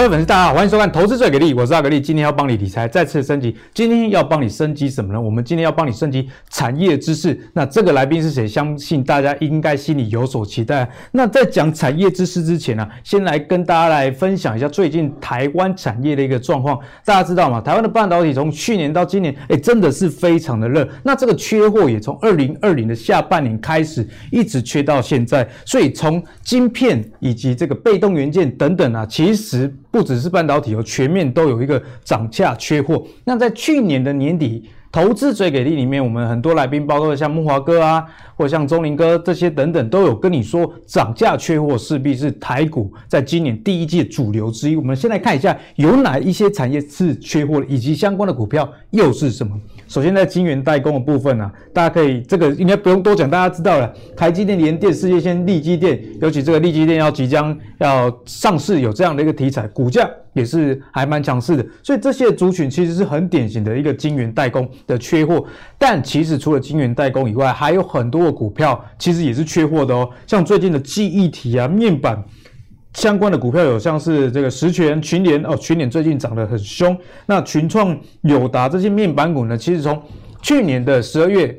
各位粉丝，大家好，欢迎收看《投资最给力》，我是阿格力，今天要帮你理财再次升级。今天要帮你升级什么呢？我们今天要帮你升级产业知识。那这个来宾是谁？相信大家应该心里有所期待。那在讲产业知识之前呢、先来跟大家来分享一下最近台湾产业的一个状况。大家知道吗？台湾的半导体从去年到今年，哎，真的是非常的热。那这个缺货也从二零二零的下半年开始，一直缺到现在。所以从晶片以及这个被动元件等等啊，其实。不只是半导体哦，全面都有一个涨价缺货。那在去年的年底，投资最给力里面，我们很多来宾，包括像木华哥啊，或者像钟林哥这些等等，都有跟你说，涨价缺货势必是台股在今年第一季主流之一。我们先来看一下，有哪一些产业是缺货的，以及相关的股票又是什么。首先，在晶圆代工的部分呢、啊，大家可以这个应该不用多讲，大家知道了，台积电、联电、世界先、力积电，尤其这个力积电要即将要上市，有这样的一个题材，股价也是还蛮强势的。所以这些族群其实是很典型的一个晶圆代工的缺货。但其实除了晶圆代工以外，还有很多的股票其实也是缺货的哦，像最近的记忆体啊、面板。相关的股票有像是这个实权、群联哦，群联最近涨得很凶。那群创、友达这些面板股呢，其实从去年的十二月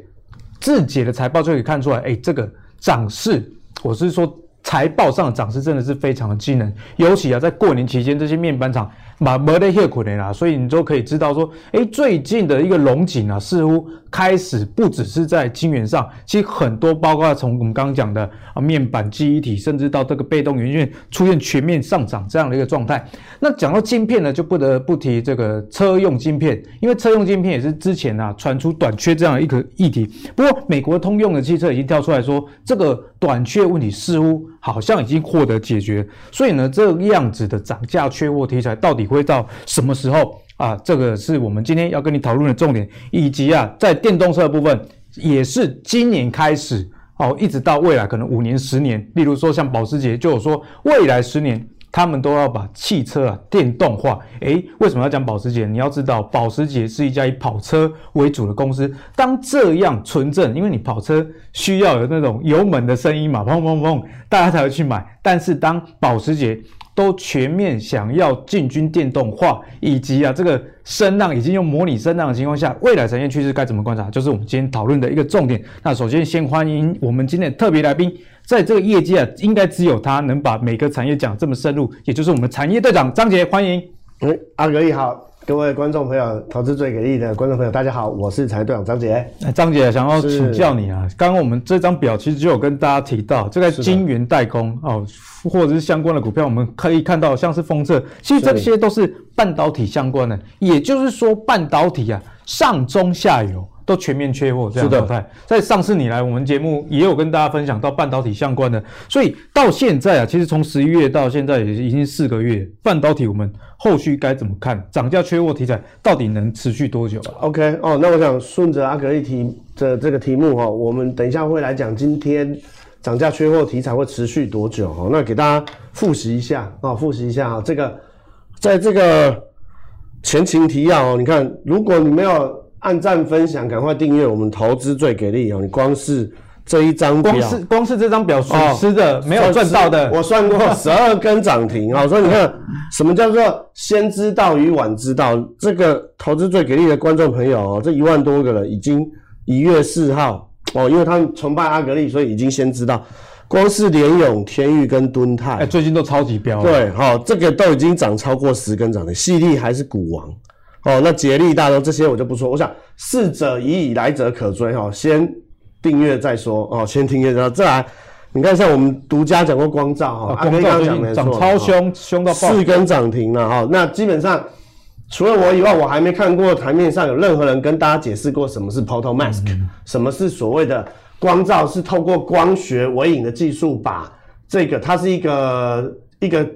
自己的财报就可以看出来，哎，这个涨势，我是说财报上的涨势真的是非常的惊人。尤其啊，在过年期间，这些面板厂。把没得血苦的啦，所以你就可以知道说，哎，最近的一个荣景啊，似乎开始不只是在晶圆上，其实很多包括从我们刚刚讲的啊面板、记忆体，甚至到这个被动元件出现全面上涨这样的一个状态。那讲到晶片呢，就不得不提这个车用晶片，因为车用晶片也是之前啊传出短缺这样一个议题。不过，美国通用的汽车已经跳出来说，这个短缺问题似乎好像已经获得解决。所以呢，这样子的涨价缺货题材到底会到什么时候啊？这个是我们今天要跟你讨论的重点，以及啊，在电动车的部分，也是今年开始哦，一直到未来可能五年、十年。例如说，像保时捷就有说，未来十年他们都要把汽车啊电动化。诶，为什么要讲保时捷？你要知道，保时捷是一家以跑车为主的公司。当这样纯正，因为你跑车需要有那种油门的声音嘛，砰砰砰，大家才会去买。但是当保时捷都全面想要进军电动化，以及啊这个声浪已经用模拟声浪的情况下，未来产业趋势该怎么观察，就是我们今天讨论的一个重点。那首先先欢迎我们今天的特别来宾，在这个业界啊，应该只有他能把每个产业讲这么深入，也就是我们产业队长张杰，欢迎。嗯，阿格力好。各位观众朋友，投资最给力的观众朋友，大家好，我是财队长张杰。张杰想要请教你啊，刚刚我们这张表其实就有跟大家提到，这个晶圆代工哦，或者是相关的股票，我们可以看到像是封测，其实这些都是半导体相关的，也就是说半导体啊，上中下游。都全面缺货这样的状态，在上次你来我们节目也有跟大家分享到半导体相关的，所以到现在啊，其实从十一月到现在也已经四个月，半导体我们后续该怎么看？涨价缺货题材到底能持续多久？OK 哦，那我想顺着阿格力提的这个题目哈，我们等一下会来讲今天涨价缺货题材会持续多久哈？那给大家复习一下啊，复习一下哈，这个在这个前情提要哦，你看如果你没有。按赞分享，赶快订阅我们投资最给力哦！你光是这一张表，光是光是这张表损失的、哦、没有赚到的，我算过十二根涨停啊！所以你看，什么叫做先知道与晚知道？这个投资最给力的观众朋友哦，这一万多个人已经一月四号哦，因为他们崇拜阿格力，所以已经先知道。光是联勇、天域跟敦泰，哎，最近都超级飙。对，好、哦，这个都已经涨超过十根涨停，细力还是股王。哦，那捷力大都这些我就不说。我想逝者已矣，来者可追哈。先订阅再说哦，先订阅然后再来。你看，像我们独家讲过光照哈，阿飞刚刚讲没错，涨超凶，凶到爆，四根涨停了哈。那基本上除了我以外，我还没看过台面上有任何人跟大家解释过什么是 photomask，嗯，什么是所谓的光照，是透过光学微影的技术把这个，它是一个一个。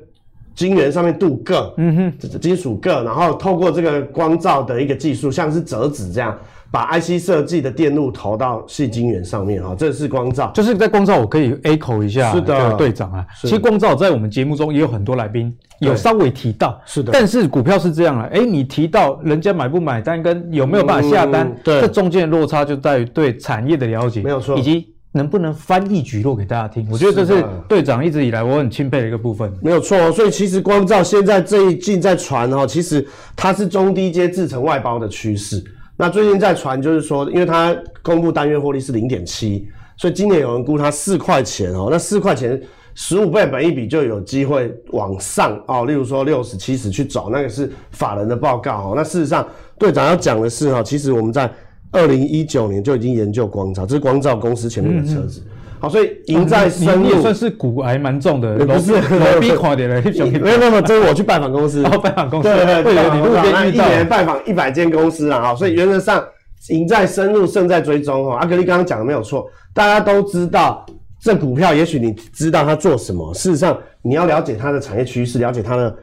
晶圆上面镀铬，嗯哼，金属铬，然后透过这个光照的一个技术，像是折纸这样，把 IC 设计的电路投到细晶圆上面哈，这是光照。就是在光照，我可以 echo 一下，是的，队长啊。其实光照在我们节目中也有很多来宾有稍微提到，是的。但是股票是这样啊，诶，你提到人家买不买单跟有没有办法下单，嗯、对，这中间的落差就在于对产业的了解，没有错，以及。能不能翻一蒟蒻给大家听？我觉得这是队长一直以来我很钦佩的一个部分。没有错，所以其实光照现在这一季在传哈，其实它是中低阶制成外包的趋势。那最近在传就是说，因为它公布单月获利是零点七，所以今年有人估它四块钱哦，那四块钱十五倍本一比就有机会往上哦，例如说六十七十去走，那个是法人的报告哦。那事实上，队长要讲的是哈，其实我们在二零一九年就已经研究光照，这是光照公司前面的车子。嗯嗯好，所以赢在深入，也算是股癌蛮重的，不是罗宾垮点了，没有没有，这是我去拜访公司，拜访公司，对对对，你路边遇到，一年拜访一百间公司啊，哈，所以原则上赢在深入，胜在追踪哈。阿格力刚刚讲的没有错，大家都知道这股票，也许你知道它做什么，事实上你要了解它的产业趋势，了解它的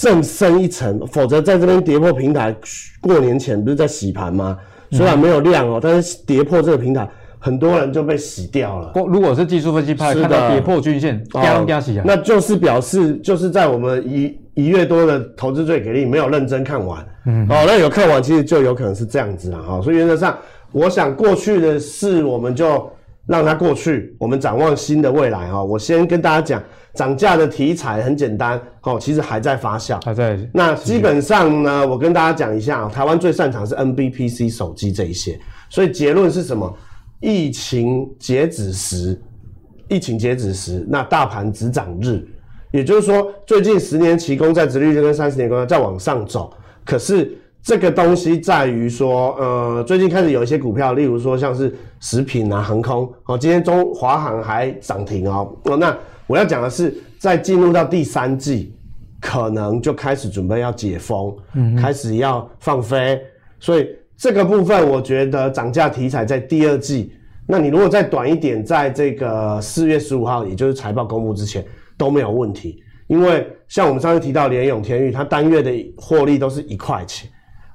更深一层，否则在这边跌破平台，过年前不是在洗盘吗？虽然没有量哦，但是跌破这个平台。很多人就被洗掉了。如果是技术分析派，看到跌破均线，啪啪洗啊，那就是表示就是在我们一一月多的投资最给力，没有认真看完。嗯，哦，那有看完，其实就有可能是这样子了哈。所以原则上，我想过去的事我们就让它过去，我们展望新的未来哈。我先跟大家讲，涨价的题材很简单，哦，其实还在发酵，还在。那基本上呢，我跟大家讲一下，台湾最擅长是 NBPC 手机这一些，所以结论是什么？疫情截止时，疫情截止时，那大盘只涨日，也就是说，最近十年期公债殖利率跟三十年公债在往上走。可是这个东西在于说，呃，最近开始有一些股票，例如说像是食品啊、航空，哦，今天中华航还涨停哦。哦，那我要讲的是，在进入到第三季，可能就开始准备要解封，嗯，开始要放飞，所以。这个部分我觉得涨价题材在第二季，那你如果再短一点，在这个四月十五号，也就是财报公布之前都没有问题，因为像我们上次提到联永、天域，它单月的获利都是一块钱，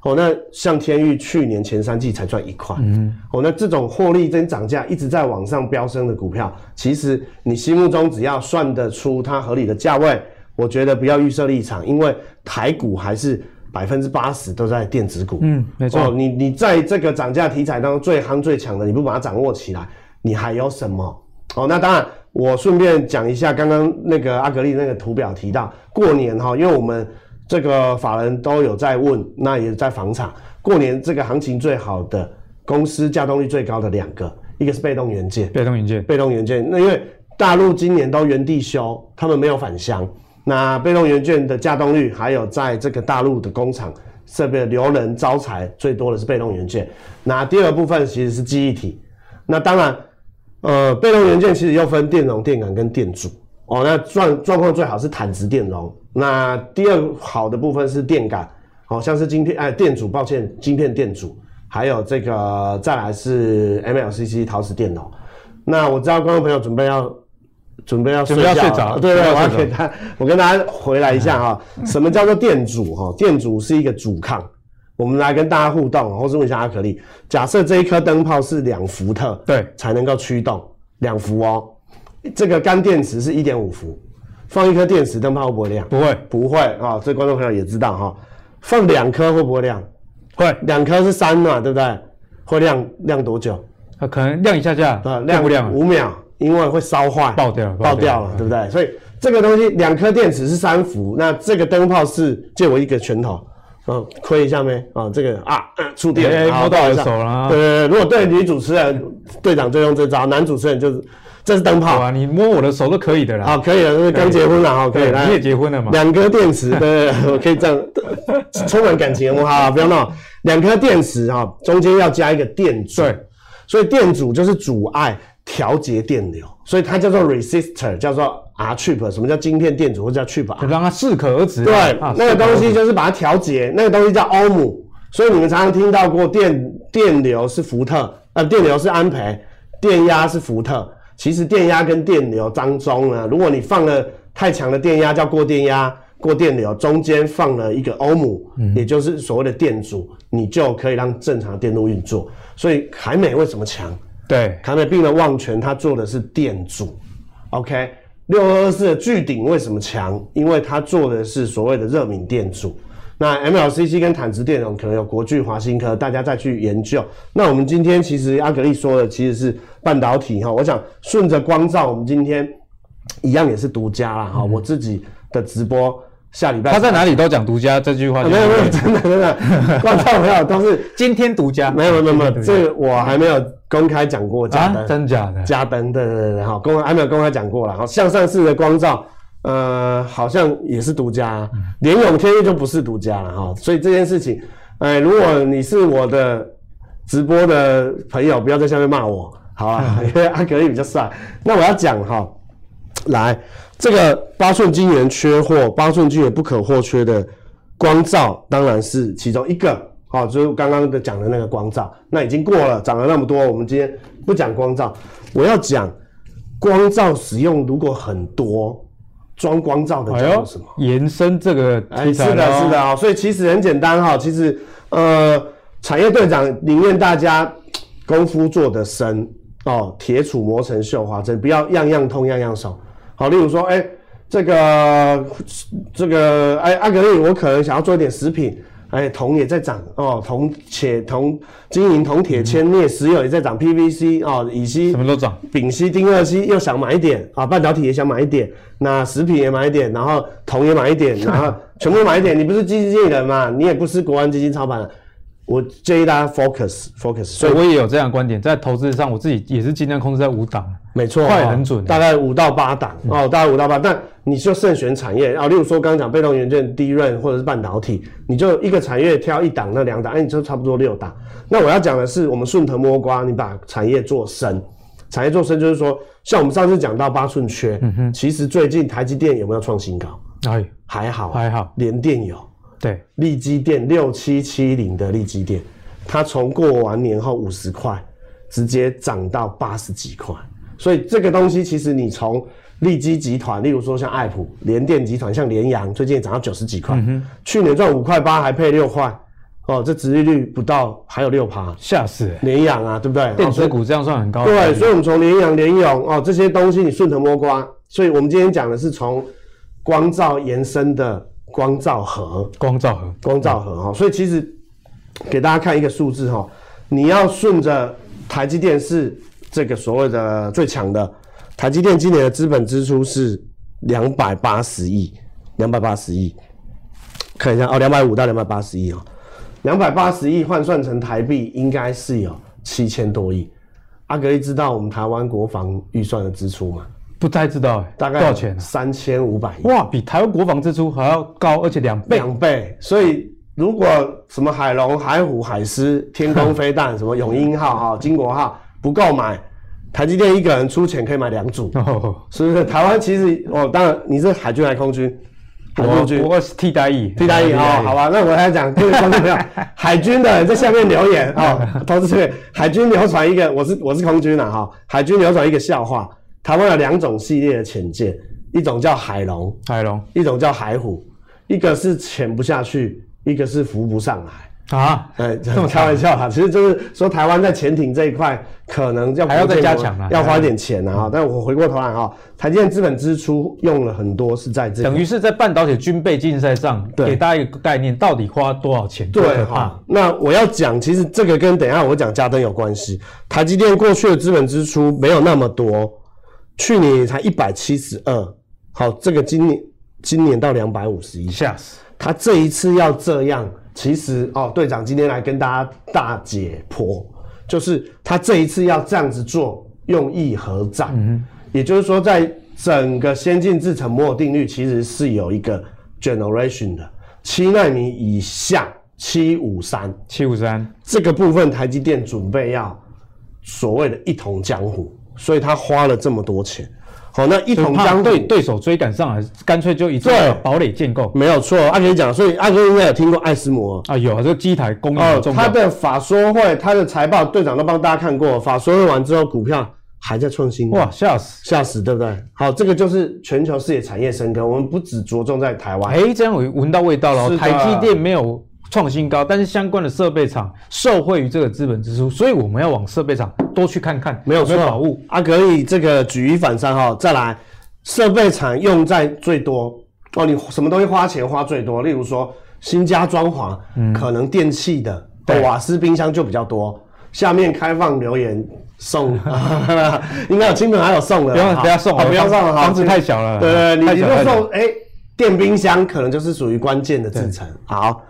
哦，那像天钰去年前三季才赚一块，嗯，哦，那这种获利跟涨价一直在往上飙升的股票，其实你心目中只要算得出它合理的价位，我觉得不要预设立场，因为台股还是。百分之八十都在电子股，嗯，没错。哦，你你在这个涨价题材当中最夯最强的，你不把它掌握起来，你还有什么？哦，那当然，我顺便讲一下，刚刚那个阿格力那个图表提到过年哈，因为我们这个法人都有在问，那也在房产，过年这个行情最好的公司，价动率最高的两个，一个是被动元件，被动元件，被动元件。那因为大陆今年都原地修，他们没有返乡。那被动元件的价动率，还有在这个大陆的工厂设备留人招财最多的是被动元件。那第二部分其实是记忆体。那当然，呃，被动元件其实又分电容、电感跟电阻哦。那状状况最好是坦直电容。那第二好的部分是电感，好像是晶片哎，电阻，抱歉，晶片电阻，还有这个再来是 MLCC 陶瓷电容。那我知道观众朋友准备要。准备要睡觉，要睡着，对对，我要给他，我跟大家回来一下 哈。什么叫做电阻哈？电阻是一个阻抗。我们来跟大家互动，或是问一下阿可力。假设这一颗灯泡是两伏特，对，才能够驱动两伏哦。这个干电池是一点五伏，放一颗电池，灯泡会不会亮？不会，不会啊。所以观众朋友也知道哈。放两颗会不会亮？会，两颗是三嘛，对不对？会亮亮多久？它可能亮一下下，啊，亮不亮？五秒。因为会烧坏，爆掉，爆掉了，对不对？所以这个东西两颗电池是三伏，那这个灯泡是借我一个拳头，嗯，窥一下没？啊，这个啊，触电，摸到我手了。对对对，如果对女主持人，队长就用这招，男主持人就是这是灯泡啊，你摸我的手都可以的啦。好，可以了，因为刚结婚了哈，可以来。你也结婚了嘛？两颗电池，对，我可以这样，充满感情，好，不要闹。两颗电池哈，中间要加一个电阻，对，所以电阻就是阻碍。调节电流，所以它叫做 resistor，叫做 R chip。什么叫晶片电阻，或者叫 chip？就让它适可而止。对，啊、那个东西就是把它调节，那个东西叫欧姆。所以你们常常听到过电电流是伏特，呃，电流是安培，电压是伏特。其实电压跟电流当中呢，如果你放了太强的电压，叫过电压、过电流，中间放了一个欧姆，嗯、也就是所谓的电阻，你就可以让正常电路运作。所以凯美为什么强？对，凯美并的旺泉，它做的是电阻，OK。六二二四的巨鼎为什么强？因为它做的是所谓的热敏电阻，那 MLCC 跟坦直电容可能有国巨、华新科，大家再去研究。那我们今天其实阿格力说的其实是半导体哈，我想顺着光照，我们今天一样也是独家啦哈。我自己的直播下礼拜他在哪里都讲独家这句话，没有没有，真的真的，光罩没有都是 今天独家，没有没有没有，这个我还没有公开讲过，加灯真假的，加灯对对对好，公开还没有公开讲过了，好，向上式的光罩。呃，好像也是独家，联咏天域就不是独家了哈。所以这件事情，哎，如果你是我的直播的朋友，不要在下面骂我，好啊，因为阿格力比较帅。那我要讲哈，来这个八寸晶圆缺货，八寸晶圆不可或缺的光照，当然是其中一个。好，就是刚刚的讲的那个光照，那已经过了，涨了那么多，我们今天不讲光照，我要讲光照使用如果很多。装光照的叫做什么？哎、延伸这个题材、哦哎、是的，是的啊、哦。所以其实很简单哈、哦。其实呃，产业队长宁愿大家功夫做得深哦，铁杵磨成绣花针，不要样样通样样熟。好，例如说，哎，这个这个，哎，阿格力，我可能想要做一点食品。哎，铜也在涨哦，铜铁铜金银铜铁铅镍石油也在涨，PVC 哦，乙烯什么都涨，丙烯丁二烯又想买一点啊，半导体也想买一点，那食品也买一点，然后铜也买一点，然后全部买一点。你不是基金经理人嘛？你也不是国安基金操盘。我建议大家 focus focus，所以我也有这样的观点，在投资上，我自己也是尽量控制在五档，没错，快很准，大概五到八档哦，大概五到八，但你就慎选产业啊，例如说刚刚讲被动元件、DRAM 或者是半导体，你就一个产业挑一档那两档，哎，你就差不多六档。那我要讲的是，我们顺藤摸瓜，你把产业做深，产业做深就是说，像我们上次讲到八寸缺，嗯，其实最近台积电有没有创新高？哎，还好，还好，联电有。对，利基电六七七零的利基电，它从过完年后五十块，直接涨到八十几块。所以这个东西其实你从利基集团，例如说像爱普、联电集团，像联阳，最近也涨到九十几块。嗯、去年赚五块八，还配六块，哦，这殖利率不到，还有六趴，吓死！联阳啊，对不对？电子股这样算很高。对，所以我们从联阳、联咏哦这些东西，你顺藤摸瓜。所以我们今天讲的是从光照延伸的。光照盒，光照盒，光照盒哈，所以其实给大家看一个数字哈，你要顺着台积电是这个所谓的最强的，台积电今年的资本支出是两百八十亿，两百八十亿，看一下哦，两百五到两百八十亿哦，两百八十亿换算成台币应该是有七千多亿。阿格力知道我们台湾国防预算的支出吗？不太知道哎，大概多少钱？三千五百亿哇，比台湾国防支出还要高，而且两倍。两倍。所以如果什么海龙、海虎、海狮、天空飞弹，什么永鹰号、哈、金国号不够买，台积电一个人出钱可以买两组，哦、是不是？台湾其实哦，当然你是海军还是空军？海军，我是替代役，替代役啊、哦，好吧。那我来讲，各位观众朋友，海军的人在下面留言哦，投资这边海军流传一个，我是我是空军的哈，海军流传一个笑话。台湾有两种系列的潜舰，一种叫海龙，海龙；一种叫海虎，一个是潜不下去，一个是浮不上来啊。哎，这么开玩笑哈，其实就是说台湾在潜艇这一块可能要还要再加强啊，要花一点钱啊。嗯、但我回过头来哈，台积电资本支出用了很多是在这，等于是在半导体军备竞赛上，给大家一个概念，到底花多少钱？对哈。那我要讲，其实这个跟等一下我讲加登有关系。台积电过去的资本支出没有那么多。去年才一百七十二，好，这个今年今年到两百五十一，吓死！他这一次要这样，其实哦，队长今天来跟大家大解剖，就是他这一次要这样子做，用意何在？嗯，也就是说，在整个先进制程摩尔定律其实是有一个 generation 的七纳米以下，七五三，七五三这个部分，台积电准备要所谓的一统江湖。所以他花了这么多钱，好，那一统江对对手追赶上来，干脆就一次堡垒建构，没有错。阿杰讲，所以阿哥应该有听过艾斯摩啊，有啊，这个机台工业重要。他的法说会，他的财报，队长都帮大家看过。法说会完之后，股票还在创新，哇，吓死吓死，对不对？好，这个就是全球视野产业深耕，我们不只着重在台湾。哎、欸，这样我闻到味道了，台积电没有。创新高，但是相关的设备厂受惠于这个资本支出，所以我们要往设备厂多去看看，没有错。宝物啊，可以这个举一反三哈。再来，设备厂用在最多哦，你什么东西花钱花最多？例如说，新家装潢，嗯，可能电器的，对，瓦斯、冰箱就比较多。下面开放留言送，应该有亲朋好友送的，不要不要送，不要送了，房子太小了。对对，你你就送，哎，电冰箱可能就是属于关键的制成。好，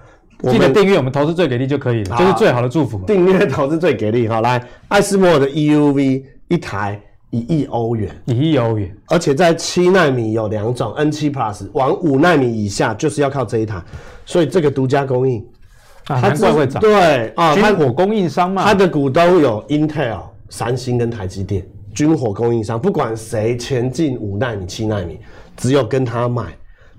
记得订阅我们投资最给力就可以了，这是最好的祝福。订阅投资最给力，好，来，艾斯摩尔的 EUV 一台一亿欧元，一亿欧元，而且在七纳米有两种，N 七 Plus，往五纳米以下就是要靠这一台，所以这个独家供应。啊，难怪会涨。对啊，军火供应商嘛，它的股东有 Intel、三星跟台积电，军火供应商，不管谁前进五纳米、七纳米，只有跟他买。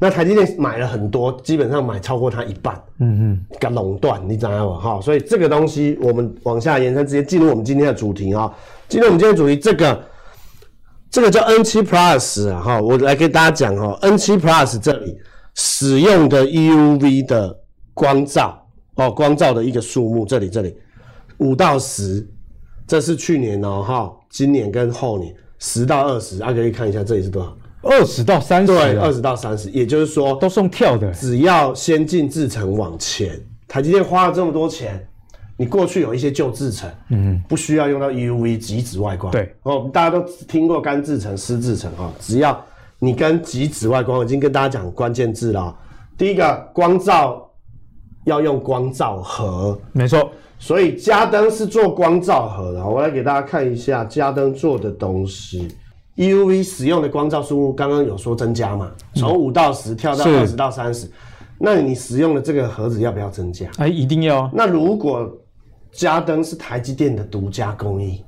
那台积电买了很多，基本上买超过它一半。嗯嗯，个垄断，你知道吗？哈，所以这个东西我们往下延伸，直接进入我们今天的主题啊。进入我们今天的主题，这个这个叫 N 七 Plus 啊，哈，我来给大家讲哈，N 七 Plus 这里使用的 EUV 的光照。哦，光照的一个数目，这里这里五到十，这是去年哦哈，今年跟后年十到二十，大家可以看一下这里是多少？二十到三十，对，二十到三十，也就是说都送跳的，只要先进制程往前，台积电花了这么多钱，你过去有一些旧制程，嗯，不需要用到 EUV 极紫外光，对，哦，大家都听过干制程、湿制程哈，只要你跟极紫外光，我已经跟大家讲关键字了，第一个光照。要用光照盒，没错，所以嘉登是做光照盒的。我来给大家看一下嘉登做的东西。EUV 使用的光照数目，刚刚有说增加嘛？从五到十跳到二十到三十，那你使用的这个盒子要不要增加？哎，一定要。那如果加登是台积电的独家工艺，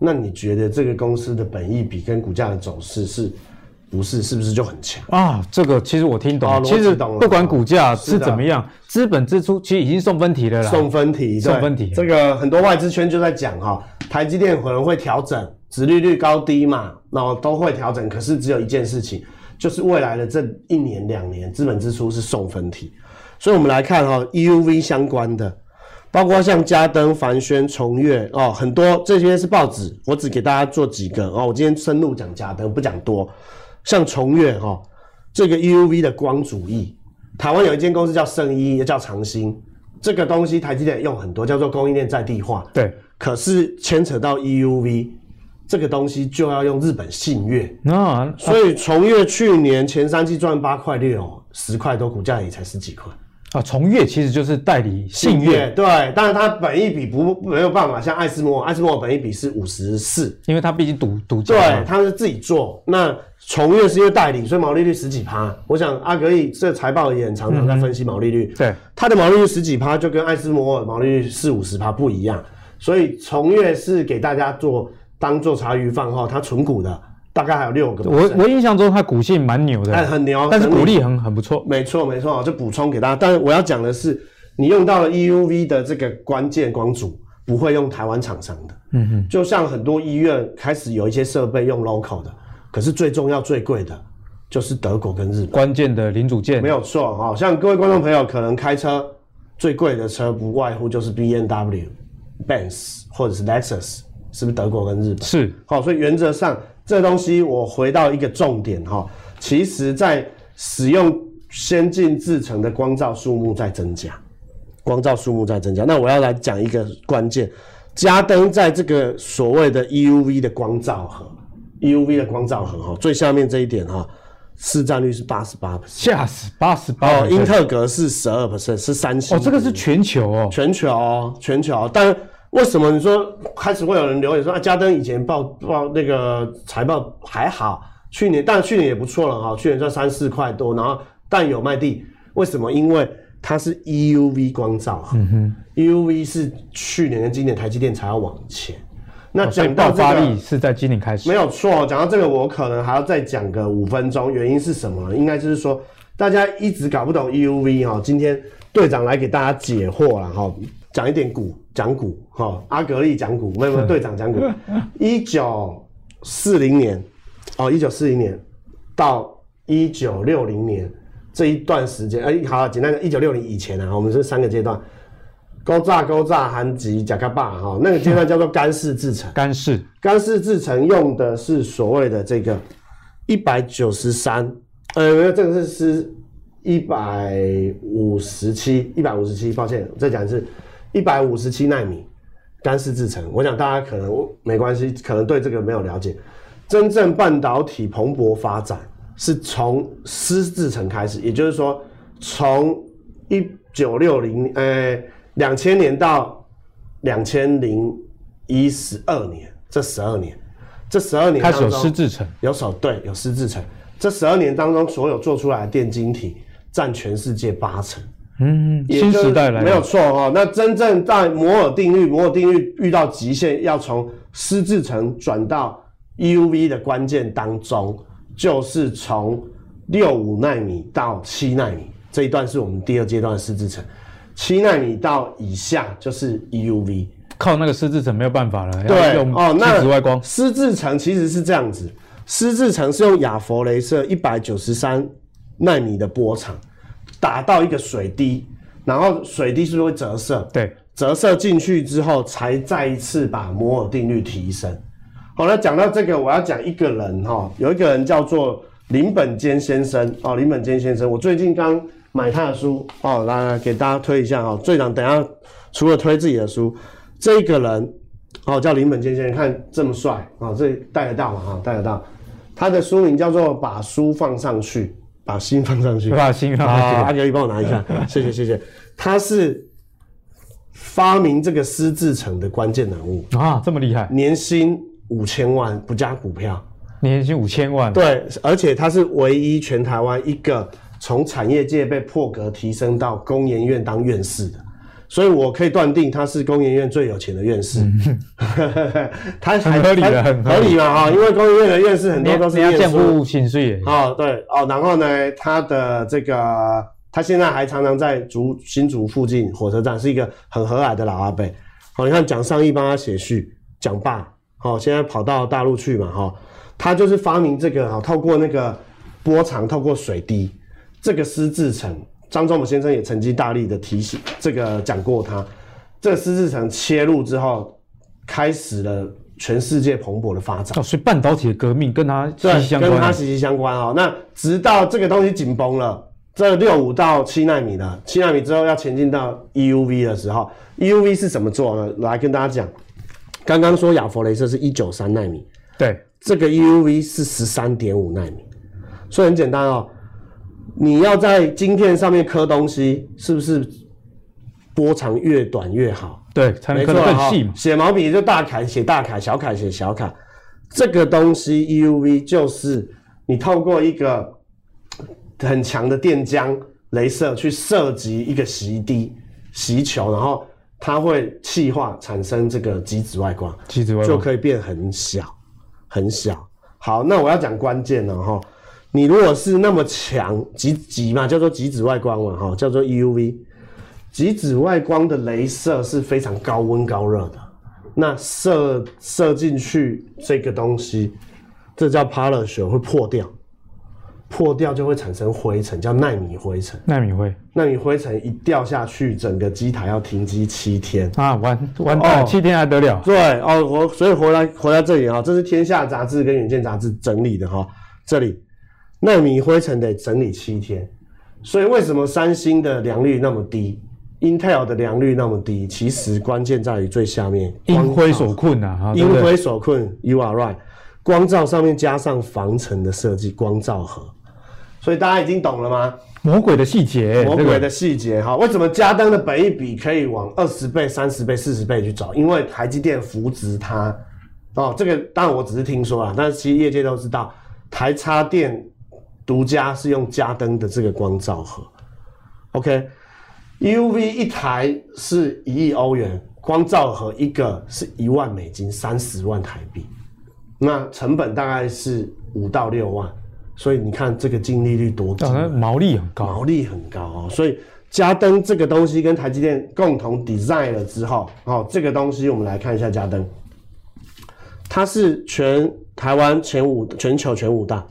那你觉得这个公司的本益比跟股价的走势是？不是，是不是就很强啊？这个其实我听懂了。其实不管股价是怎么样，资本支出其实已经送分题了啦。送分题，送分题。这个很多外资圈就在讲哈，台积电可能会调整，殖利率高低嘛，然后都会调整。可是只有一件事情，就是未来的这一年两年，资本支出是送分题。所以我们来看哈，EUV 相关的，包括像嘉登、凡轩、崇越哦，很多这些是报纸，我只给大家做几个哦。我今天深入讲嘉登，不讲多。像崇越哈，这个 EUV 的光主义，台湾有一间公司叫圣一，也叫长兴，这个东西台积电用很多，叫做供应链在地化。对，可是牵扯到 EUV 这个东西，就要用日本信越。那所以崇越去年前三季赚八块六，十块多，股价也才十几块。啊，崇越其实就是代理信越，对，但是它本益比不没有办法像艾斯摩尔，艾斯摩尔本益比是五十四，因为它毕竟独独家，对，它是自己做。那崇越是因为代理，所以毛利率十几趴。我想阿格力这财报也很常常在分析毛利率，嗯、对，它的毛利率十几趴就跟艾斯摩尔毛利率四五十趴不一样，所以崇越是给大家做当做茶余饭后，它存股的。大概还有六个。我我印象中它股性蛮牛的，哎，很牛，但是股利很很不错。没错没错，就补充给大家。但是我要讲的是，你用到了 EUV 的这个关键光阻，不会用台湾厂商的。嗯哼，就像很多医院开始有一些设备用 local 的，可是最重要最贵的，就是德国跟日本关键的零组件。没有错哈，像各位观众朋友可能开车最贵的车，不外乎就是 BMW、Benz 或者是 Lexus，是不是德国跟日本？是。好，所以原则上。这东西我回到一个重点哈，其实在使用先进制成的光照数目在增加，光照数目在增加。那我要来讲一个关键，加登在这个所谓的 EUV 的光照盒，EUV 的光照盒哈，最下面这一点哈，市占率是八十八%，吓死八十八哦，英特格是十二%，是三星哦，这个是全球哦，全球哦，全球，但。为什么你说开始会有人留言说啊，嘉登以前报报那个财报还好，去年但去年也不错了哈，去年赚三四块多，然后但有卖地，为什么？因为它是 EUV 光罩，嗯哼，EUV 是去年跟今年台积电才要往前。那讲到、这个、爆发力是在今年开始，没有错。讲到这个，我可能还要再讲个五分钟，原因是什么呢？应该就是说大家一直搞不懂 EUV 哈，今天队长来给大家解惑了哈。讲一点股，讲股，哈，阿格力讲股，没有没有，队长讲股。一九四零年，哦，一九四零年到一九六零年这一段时间，哎，好，简单的，一九六零以前啊，我们是三个阶段，高炸、高炸、含极、甲卡巴，哈，那个阶段叫做干式制程。干式，干式制程用的是所谓的这个一百九十三，呃，这个是是。一百五十七，一百五十七，抱歉，我再讲一次，一百五十七纳米干式制程。我想大家可能没关系，可能对这个没有了解。真正半导体蓬勃发展是从湿制程开始，也就是说，从一九六零，呃，两千年到两千零一十二年，这十二年，这十二年开始有湿制程，有手对，有湿制程。这十二年当中，所有做出来的电晶体占全世界八成。嗯，新时代来了，没有错哈。那真正在摩尔定律，摩尔定律遇到极限，要从湿制程转到 EUV 的关键当中，就是从六五纳米到七纳米这一段是我们第二阶段的湿制程，七纳米到以下就是 EUV。靠那个湿制程没有办法了，对要用哦，那紫外光。湿制程其实是这样子。湿制程是用亚佛雷射一百九十三纳米的波长打到一个水滴，然后水滴是不是会折射？对，折射进去之后，才再一次把摩尔定律提升。好，那讲到这个，我要讲一个人哈，有一个人叫做林本坚先生哦，林本坚先生，我最近刚买他的书哦，来来给大家推一下哦，队长等一下除了推自己的书，这个人哦叫林本坚先生，看这么帅啊，这带得到吗？哈，带得到。他的书名叫做《把书放上去》，把心放上去，把心放上去。阿牛，你帮我拿一下，谢谢谢谢。他是发明这个私制成的关键人物。啊，这么厉害，年薪五千万不加股票，年薪五千万，对，而且他是唯一全台湾一个从产业界被破格提升到工研院当院士的。所以我可以断定他是工研院最有钱的院士，嗯、他还很合理的，很合理。嘛哈，因为工研院的院士很多都是要见户薪水哦，对哦，然后呢，他的这个他现在还常常在竹新竹附近火车站，是一个很和蔼的老阿伯。好，你看蒋尚义帮他写序，蒋爸，好，现在跑到大陆去嘛哈，他就是发明这个哈，透过那个波长，透过水滴，这个湿制程。张忠谋先生也曾经大力的提醒，这个讲过他，这个湿制程切入之后，开始了全世界蓬勃的发展。哦，所以半导体的革命跟他息息相关，跟它息息相关哦。那直到这个东西紧绷了，这六五到七纳米了，七纳米之后要前进到 EUV 的时候，EUV 是怎么做呢？来跟大家讲，刚刚说亚佛雷射是一九三纳米，对，这个 EUV 是十三点五纳米，所以很简单哦。你要在晶片上面刻东西，是不是波长越短越好？对，才能刻得更细嘛。写毛笔就大楷写大楷，小楷写小楷。这个东西 EUV 就是你透过一个很强的电浆镭射去射击一个锡滴锡球，然后它会气化产生这个极紫外光，极紫外光就可以变很小很小。好，那我要讲关键了哈。你如果是那么强极极嘛，叫做极紫外光嘛，哈，叫做 EUV，极紫外光的镭射是非常高温高热的，那射射进去这个东西，这叫 parachute 会破掉，破掉就会产生灰尘，叫纳米灰尘。纳米灰，纳米灰尘一掉下去，整个机台要停机七天啊，完完蛋，哦，七天还得了？对哦，我所以回来回来这里啊，这是天下杂志跟远见杂志整理的哈，这里。奈米灰尘得整理七天，所以为什么三星的良率那么低，Intel 的良率那么低？其实关键在于最下面，因灰所困啊！因灰所困，You are right。光照上面加上防尘的设计，光照盒，所以大家已经懂了吗？魔鬼的细节，魔鬼的细节哈！为什么嘉登的本益比可以往二十倍、三十倍、四十倍去找？因为台积电扶植它哦。这个当然我只是听说啊，但是其实业界都知道，台插电。独家是用嘉登的这个光照盒，OK，EUV 一台是一亿欧元，光照盒一个是一万美金，三十万台币，那成本大概是五到六万，所以你看这个净利率多高，毛利很高，毛利很高哦。所以嘉登这个东西跟台积电共同 design 了之后，哦，这个东西我们来看一下嘉登，它是全台湾前五，全球前五大。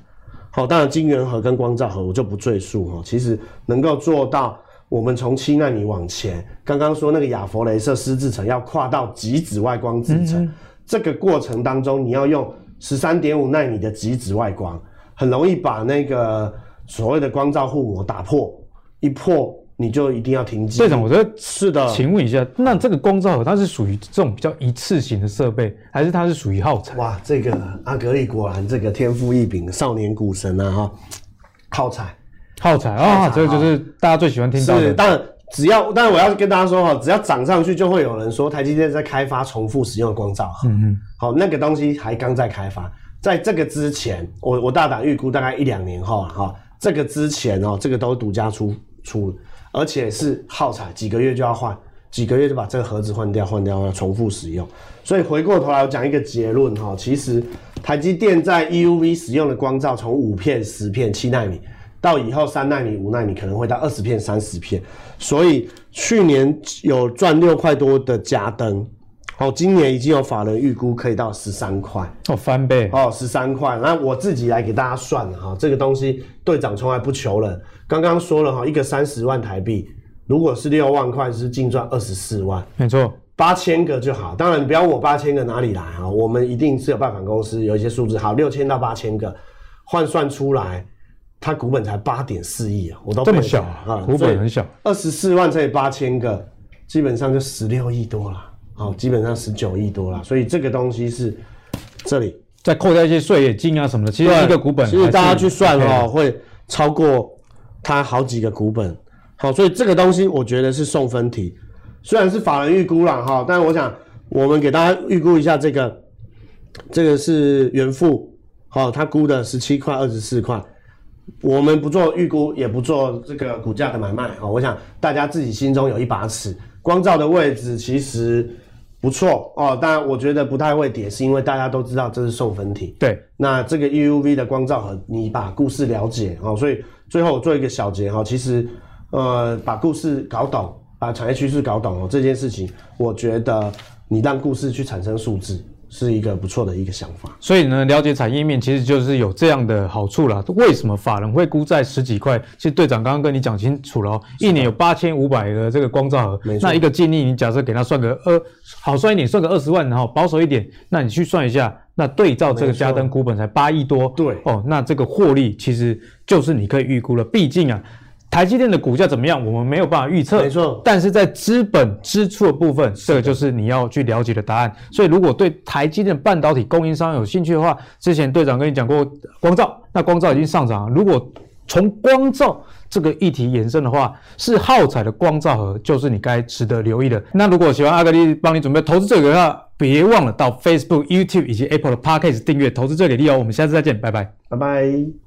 好，当然晶圆盒跟光照盒我就不赘述哈。其实能够做到，我们从七纳米往前，刚刚说那个亚佛雷射湿制程要跨到极紫外光制程，这个过程当中你要用十三点五纳米的极紫外光，很容易把那个所谓的光照护膜打破一破你就一定要停机。队长，我觉得是的，请问一下，那这个光照盒它是属于这种比较一次性的设备，还是它是属于耗材？哇，这个阿格力果然这个天赋异禀，少年股神啊哈，耗材，耗材啊，这个就是大家最喜欢听到的。是，当然只要，当然我要跟大家说哈，只要涨上去，就会有人说台积电在开发重复使用的光照盒。嗯嗯，好，那个东西还刚在开发。在这个之前，我我大胆预估大概一两年后哈，这个之前哦，这个都是独家出出，而且是耗材，几个月就要换，几个月就把这个盒子换掉，换掉要重复使用。所以回过头来我讲一个结论哈，其实台积电在 EUV 使用的光照，从五片、十片、七纳米，到以后三纳米、五纳米可能会到二十片、三十片，所以去年有赚六块多的嘉登。哦，今年已经有法人预估可以到十三块，哦，翻倍哦，十三块。那我自己来给大家算了哈，这个东西队长从来不求人。刚刚说了哈，一个三十万台币，如果是六万块，是净赚二十四万，没错，八千个就好。当然，你不要我八千个哪里来啊？我们一定是有拜访公司，有一些数字好，六千到八千个换算出来，它股本才八点四亿啊，我都这么小啊，股本很小，二十四万乘以八千个，基本上就十六亿多了。好，基本上十九亿多啦，所以这个东西是这里再扣掉一些税也金啊什么的，其实一个股本，其实大家去算哦，会超过它好几个股本。好，所以这个东西我觉得是送分题，虽然是法人预估了哈，但是我想我们给大家预估一下这个，这个是原富，好，他估的十七块二十四块，我们不做预估，也不做这个股价的买卖啊，我想大家自己心中有一把尺，光照的位置其实。不错哦，当然我觉得不太会跌，是因为大家都知道这是送分题。对，那这个 EUV 的光照盒，你把故事了解哦，所以最后我做一个小结哈，其实呃把故事搞懂，把产业趋势搞懂哦，这件事情我觉得你让故事去产生数字。是一个不错的一个想法，所以呢，了解产业面其实就是有这样的好处啦。为什么法人会估在十几块？其实队长刚刚跟你讲清楚了哦，一年有八千五百个这个光照盒，那一个净利，你假设给他算个二，好算一点，算个二十万，然后保守一点，那你去算一下，那对照这个嘉登股本才八亿多，对哦，那这个获利其实就是你可以预估了，毕竟啊。台积电的股价怎么样？我们没有办法预测，没错。但是在资本支出的部分，这个就是你要去了解的答案。所以，如果对台积电半导体供应商有兴趣的话，之前队长跟你讲过光照，那光照已经上涨了。如果从光照这个议题延伸的话，是耗材的光照盒，就是你该值得留意的。那如果喜欢阿格力帮你准备投资最给力的话，别忘了到 Facebook、YouTube 以及 Apple 的 Podcast 订阅投资最给力哦。我们下次再见，拜拜，拜拜。